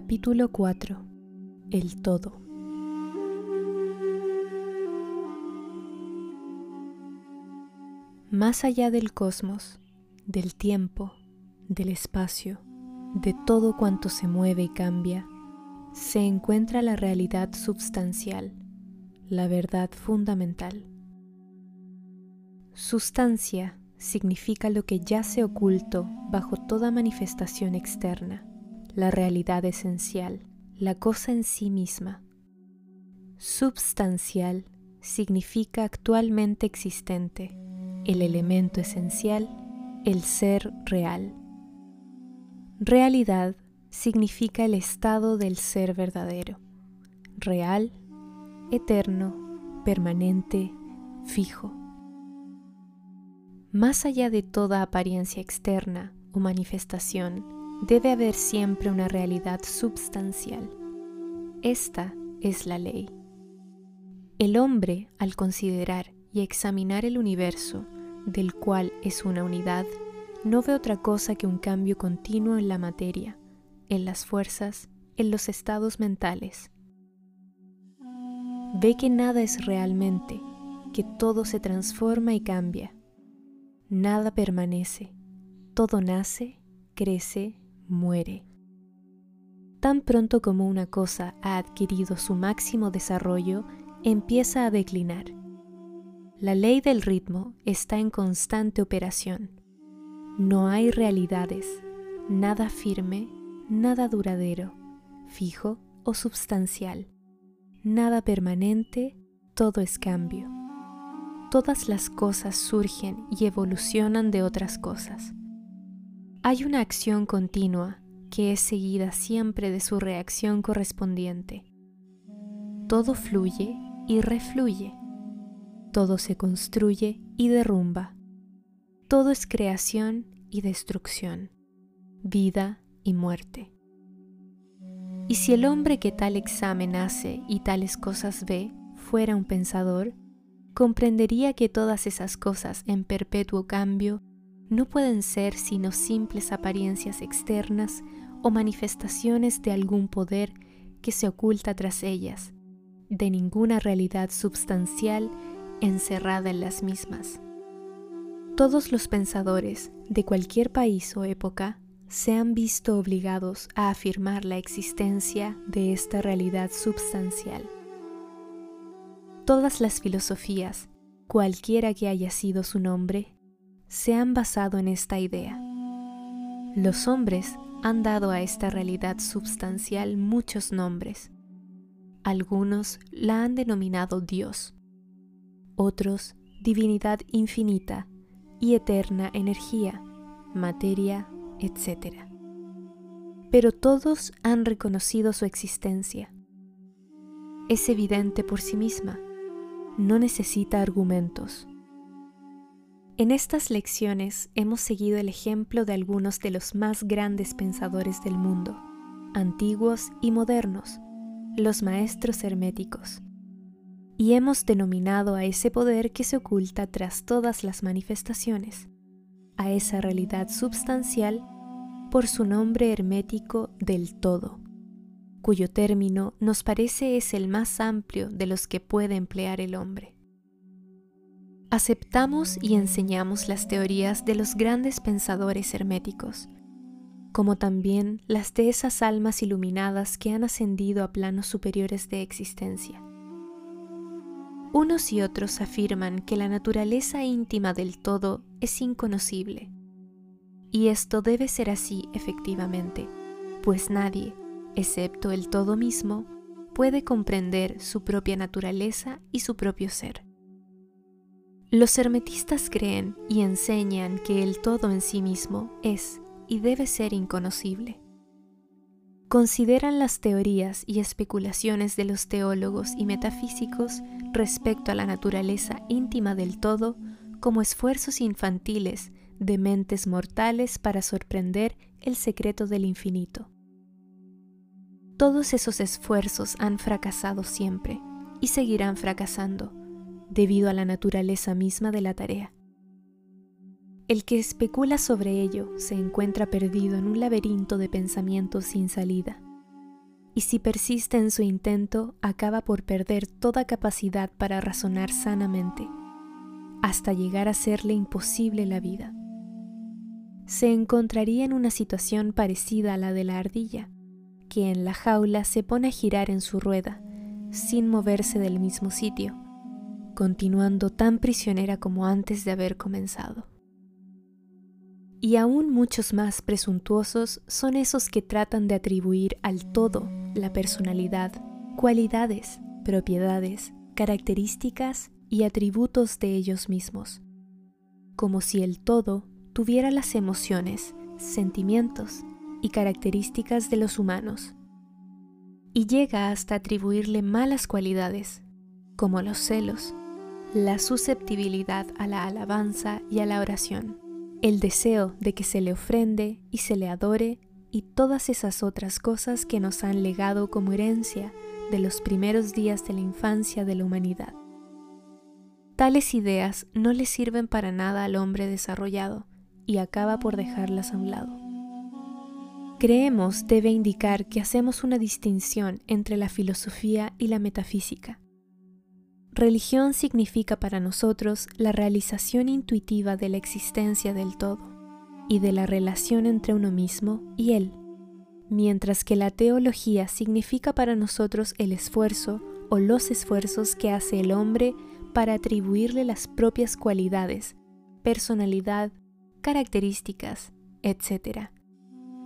Capítulo 4 El todo Más allá del cosmos, del tiempo, del espacio, de todo cuanto se mueve y cambia, se encuentra la realidad substancial, la verdad fundamental. Sustancia significa lo que yace oculto bajo toda manifestación externa, la realidad esencial, la cosa en sí misma. Substancial significa actualmente existente, el elemento esencial, el ser real. Realidad significa el estado del ser verdadero, real, eterno, permanente, fijo. Más allá de toda apariencia externa o manifestación, debe haber siempre una realidad substancial. Esta es la ley. El hombre, al considerar y examinar el universo, del cual es una unidad, no ve otra cosa que un cambio continuo en la materia, en las fuerzas, en los estados mentales. Ve que nada es realmente, que todo se transforma y cambia. Nada permanece, todo nace, crece, muere. Tan pronto como una cosa ha adquirido su máximo desarrollo, empieza a declinar. La ley del ritmo está en constante operación. No hay realidades, nada firme, nada duradero, fijo o substancial, nada permanente, todo es cambio. Todas las cosas surgen y evolucionan de otras cosas. Hay una acción continua que es seguida siempre de su reacción correspondiente. Todo fluye y refluye. Todo se construye y derrumba. Todo es creación y destrucción, vida y muerte. Y si el hombre que tal examen hace y tales cosas ve fuera un pensador, comprendería que todas esas cosas en perpetuo cambio no pueden ser sino simples apariencias externas o manifestaciones de algún poder que se oculta tras ellas, de ninguna realidad substancial encerrada en las mismas. Todos los pensadores de cualquier país o época se han visto obligados a afirmar la existencia de esta realidad substancial. Todas las filosofías, cualquiera que haya sido su nombre, se han basado en esta idea. Los hombres han dado a esta realidad substancial muchos nombres. Algunos la han denominado Dios, otros divinidad infinita y eterna energía, materia, etc. Pero todos han reconocido su existencia. Es evidente por sí misma, no necesita argumentos. En estas lecciones hemos seguido el ejemplo de algunos de los más grandes pensadores del mundo, antiguos y modernos, los maestros herméticos y hemos denominado a ese poder que se oculta tras todas las manifestaciones, a esa realidad substancial, por su nombre hermético del todo, cuyo término nos parece es el más amplio de los que puede emplear el hombre. Aceptamos y enseñamos las teorías de los grandes pensadores herméticos, como también las de esas almas iluminadas que han ascendido a planos superiores de existencia unos y otros afirman que la naturaleza íntima del todo es inconocible. Y esto debe ser así efectivamente, pues nadie, excepto el todo mismo, puede comprender su propia naturaleza y su propio ser. Los hermetistas creen y enseñan que el todo en sí mismo es y debe ser inconocible consideran las teorías y especulaciones de los teólogos y metafísicos respecto a la naturaleza íntima del todo como esfuerzos infantiles de mentes mortales para sorprender el secreto del infinito. Todos esos esfuerzos han fracasado siempre y seguirán fracasando debido a la naturaleza misma de la tarea. El que especula sobre ello se encuentra perdido en un laberinto de pensamientos sin salida, y si persiste en su intento acaba por perder toda capacidad para razonar sanamente, hasta llegar a serle imposible la vida. Se encontraría en una situación parecida a la de la ardilla, que en la jaula se pone a girar en su rueda, sin moverse del mismo sitio, continuando tan prisionera como antes de haber comenzado. Y aún muchos más presuntuosos son esos que tratan de atribuir al todo la personalidad, cualidades, propiedades, características y atributos de ellos mismos, como si el todo tuviera las emociones, sentimientos y características de los humanos, y llega hasta atribuirle malas cualidades, como los celos, la susceptibilidad a la alabanza y a la oración el deseo de que se le ofrende y se le adore y todas esas otras cosas que nos han legado como herencia de los primeros días de la infancia de la humanidad. Tales ideas no le sirven para nada al hombre desarrollado y acaba por dejarlas a un lado. Creemos debe indicar que hacemos una distinción entre la filosofía y la metafísica Religión significa para nosotros la realización intuitiva de la existencia del todo y de la relación entre uno mismo y él, mientras que la teología significa para nosotros el esfuerzo o los esfuerzos que hace el hombre para atribuirle las propias cualidades, personalidad, características, etc.,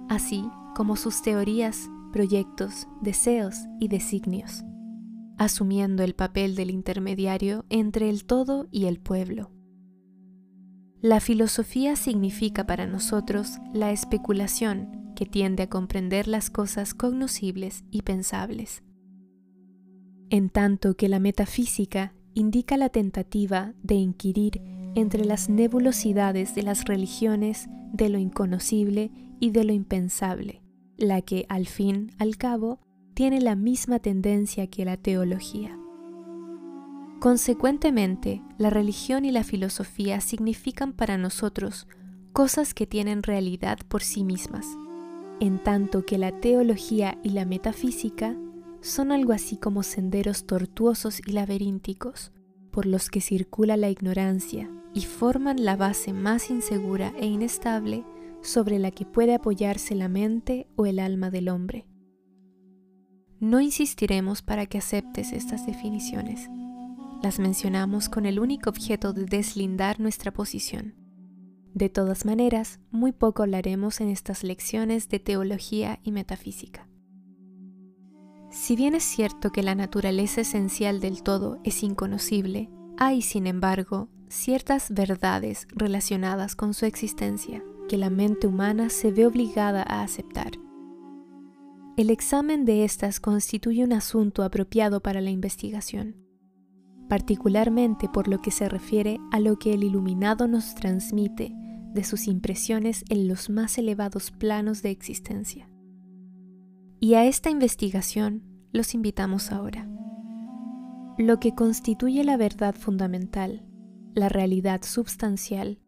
así como sus teorías, proyectos, deseos y designios asumiendo el papel del intermediario entre el todo y el pueblo. La filosofía significa para nosotros la especulación que tiende a comprender las cosas cognoscibles y pensables, en tanto que la metafísica indica la tentativa de inquirir entre las nebulosidades de las religiones de lo inconocible y de lo impensable, la que, al fin, al cabo, tiene la misma tendencia que la teología. Consecuentemente, la religión y la filosofía significan para nosotros cosas que tienen realidad por sí mismas, en tanto que la teología y la metafísica son algo así como senderos tortuosos y laberínticos, por los que circula la ignorancia y forman la base más insegura e inestable sobre la que puede apoyarse la mente o el alma del hombre. No insistiremos para que aceptes estas definiciones. Las mencionamos con el único objeto de deslindar nuestra posición. De todas maneras, muy poco hablaremos en estas lecciones de teología y metafísica. Si bien es cierto que la naturaleza esencial del todo es inconocible, hay, sin embargo, ciertas verdades relacionadas con su existencia que la mente humana se ve obligada a aceptar el examen de estas constituye un asunto apropiado para la investigación, particularmente por lo que se refiere a lo que el iluminado nos transmite de sus impresiones en los más elevados planos de existencia. Y a esta investigación los invitamos ahora. Lo que constituye la verdad fundamental, la realidad substancial,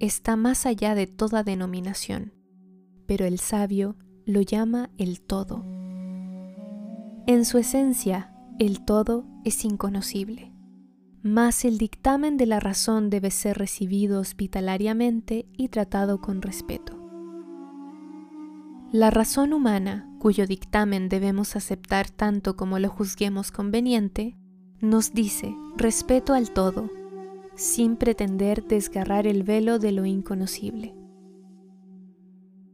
está más allá de toda denominación, pero el sabio lo llama el todo. En su esencia, el todo es inconocible, mas el dictamen de la razón debe ser recibido hospitalariamente y tratado con respeto. La razón humana, cuyo dictamen debemos aceptar tanto como lo juzguemos conveniente, nos dice respeto al todo, sin pretender desgarrar el velo de lo inconocible.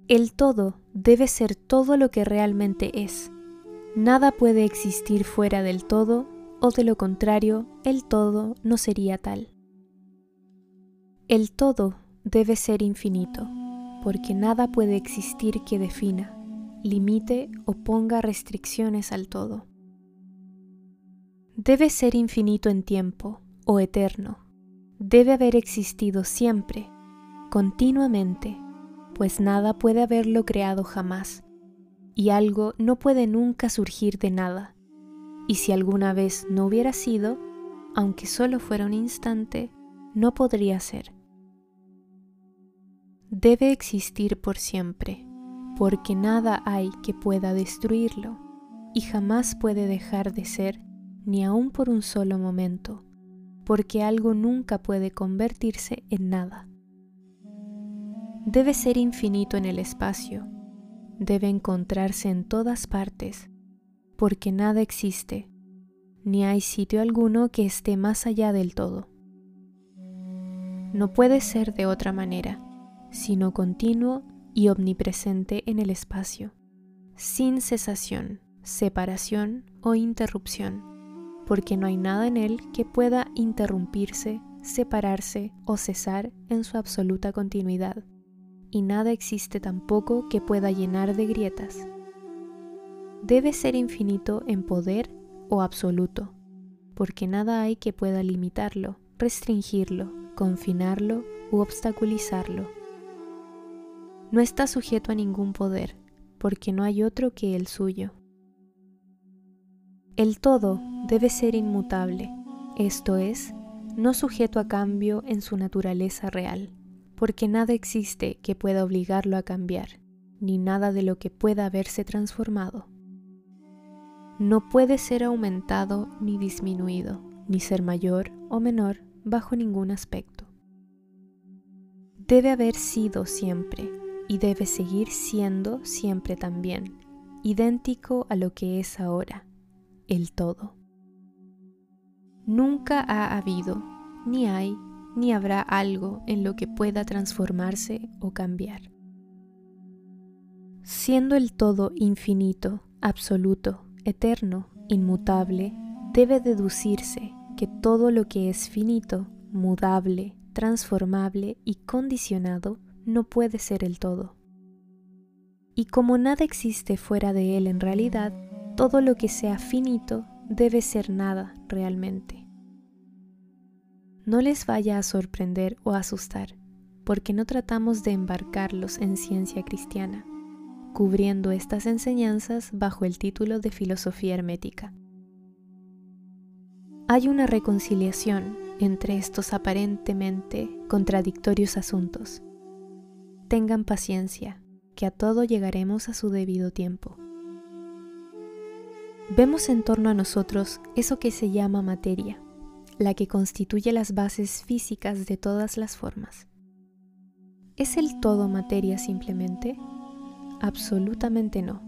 El todo debe ser todo lo que realmente es. Nada puede existir fuera del todo o de lo contrario, el todo no sería tal. El todo debe ser infinito, porque nada puede existir que defina, limite o ponga restricciones al todo. Debe ser infinito en tiempo o eterno. Debe haber existido siempre, continuamente, pues nada puede haberlo creado jamás, y algo no puede nunca surgir de nada. Y si alguna vez no hubiera sido, aunque solo fuera un instante, no podría ser. Debe existir por siempre, porque nada hay que pueda destruirlo, y jamás puede dejar de ser, ni aun por un solo momento, porque algo nunca puede convertirse en nada. Debe ser infinito en el espacio, debe encontrarse en todas partes, porque nada existe, ni hay sitio alguno que esté más allá del todo. No puede ser de otra manera, sino continuo y omnipresente en el espacio, sin cesación, separación o interrupción, porque no hay nada en él que pueda interrumpirse, separarse o cesar en su absoluta continuidad, y nada existe tampoco que pueda llenar de grietas. Debe ser infinito en poder o absoluto, porque nada hay que pueda limitarlo, restringirlo, confinarlo u obstaculizarlo no está sujeto a ningún poder, porque no hay otro que el suyo. El todo debe ser inmutable, esto es, no sujeto a cambio en su naturaleza real, porque nada existe que pueda obligarlo a cambiar, ni nada de lo que pueda haberse transformado. No puede ser aumentado ni disminuido, ni ser mayor o menor bajo ningún aspecto. Debe haber sido siempre y debe seguir siendo siempre también, idéntico a lo que es ahora, el todo. Nunca ha habido, ni hay, ni habrá algo en lo que pueda transformarse o cambiar. Siendo el todo infinito, absoluto, eterno, inmutable, debe deducirse que todo lo que es finito, mudable, transformable y condicionado no puede ser el todo. Y como nada existe fuera de él en realidad, todo lo que sea finito debe ser nada realmente. No les vaya a sorprender o asustar, porque no tratamos de embarcarlos en ciencia cristiana, cubriendo estas enseñanzas bajo el título de filosofía hermética. Hay una reconciliación entre estos aparentemente contradictorios asuntos Tengan paciencia, que a todo llegaremos a su debido tiempo. Vemos en torno a nosotros eso que se llama materia, la que constituye las bases físicas de todas las formas. ¿Es el todo materia simplemente? Absolutamente no.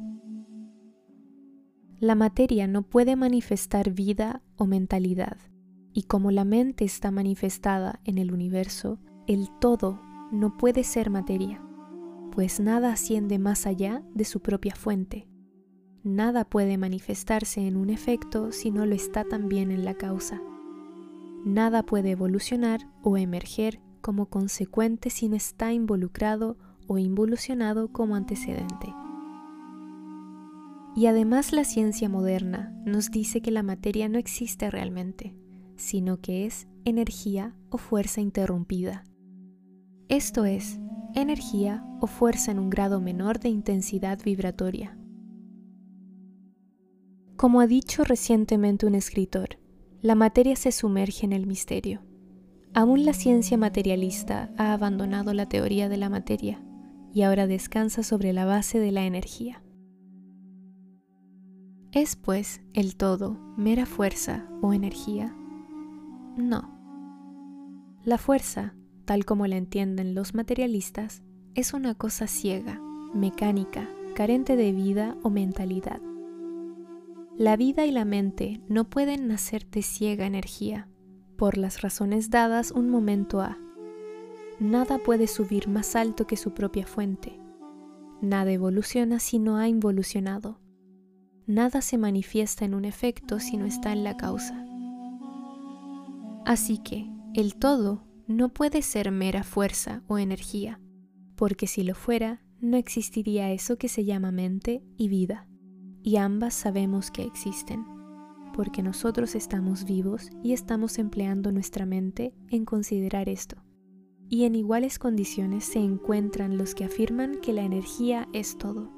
La materia no puede manifestar vida o mentalidad, y como la mente está manifestada en el universo, el todo no puede ser materia, pues nada asciende más allá de su propia fuente. Nada puede manifestarse en un efecto si no lo está también en la causa. Nada puede evolucionar o emerger como consecuente si no está involucrado o involucionado como antecedente. Y además la ciencia moderna nos dice que la materia no existe realmente, sino que es energía o fuerza interrumpida esto es, energía o fuerza en un grado menor de intensidad vibratoria. Como ha dicho recientemente un escritor, la materia se sumerge en el misterio. Aún la ciencia materialista ha abandonado la teoría de la materia y ahora descansa sobre la base de la energía. ¿Es pues el todo mera fuerza o energía? No. La fuerza tal como la entienden los materialistas, es una cosa ciega, mecánica, carente de vida o mentalidad. La vida y la mente no pueden nacer de ciega energía, por las razones dadas un momento a. Nada puede subir más alto que su propia fuente. Nada evoluciona si no ha involucionado. Nada se manifiesta en un efecto si no está en la causa. Así que el todo no puede ser mera fuerza o energía, porque si lo fuera, no existiría eso que se llama mente y vida, y ambas sabemos que existen, porque nosotros estamos vivos y estamos empleando nuestra mente en considerar esto. Y en iguales condiciones se encuentran los que afirman que la energía es todo.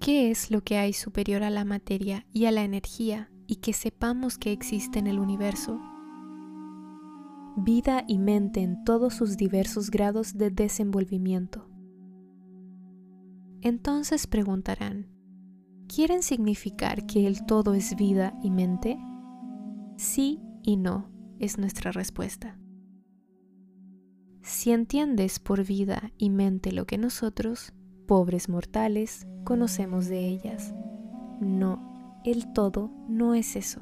¿Qué es lo que hay superior a la materia y a la energía y que sepamos que existe en el universo vida y mente en todos sus diversos grados de desenvolvimiento. Entonces preguntarán, ¿quieren significar que el todo es vida y mente? Sí y no es nuestra respuesta. Si entiendes por vida y mente lo que nosotros, pobres mortales, conocemos de ellas, no, el todo no es eso.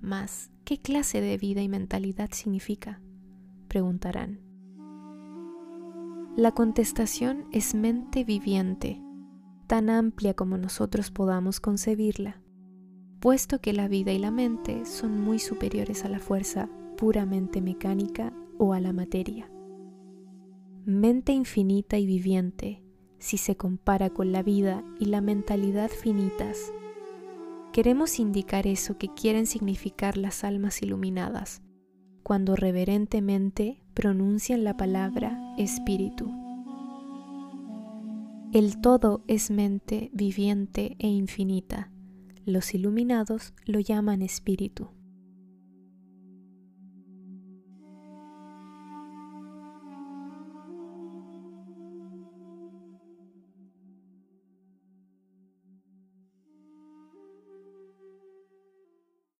Mas, ¿qué clase de vida y mentalidad significa? Preguntarán. La contestación es mente viviente, tan amplia como nosotros podamos concebirla, puesto que la vida y la mente son muy superiores a la fuerza puramente mecánica o a la materia. Mente infinita y viviente, si se compara con la vida y la mentalidad finitas, queremos indicar eso que quieren significar las almas iluminadas, cuando reverentemente pronuncian la palabra espíritu. El todo es mente viviente e infinita. Los iluminados lo llaman espíritu.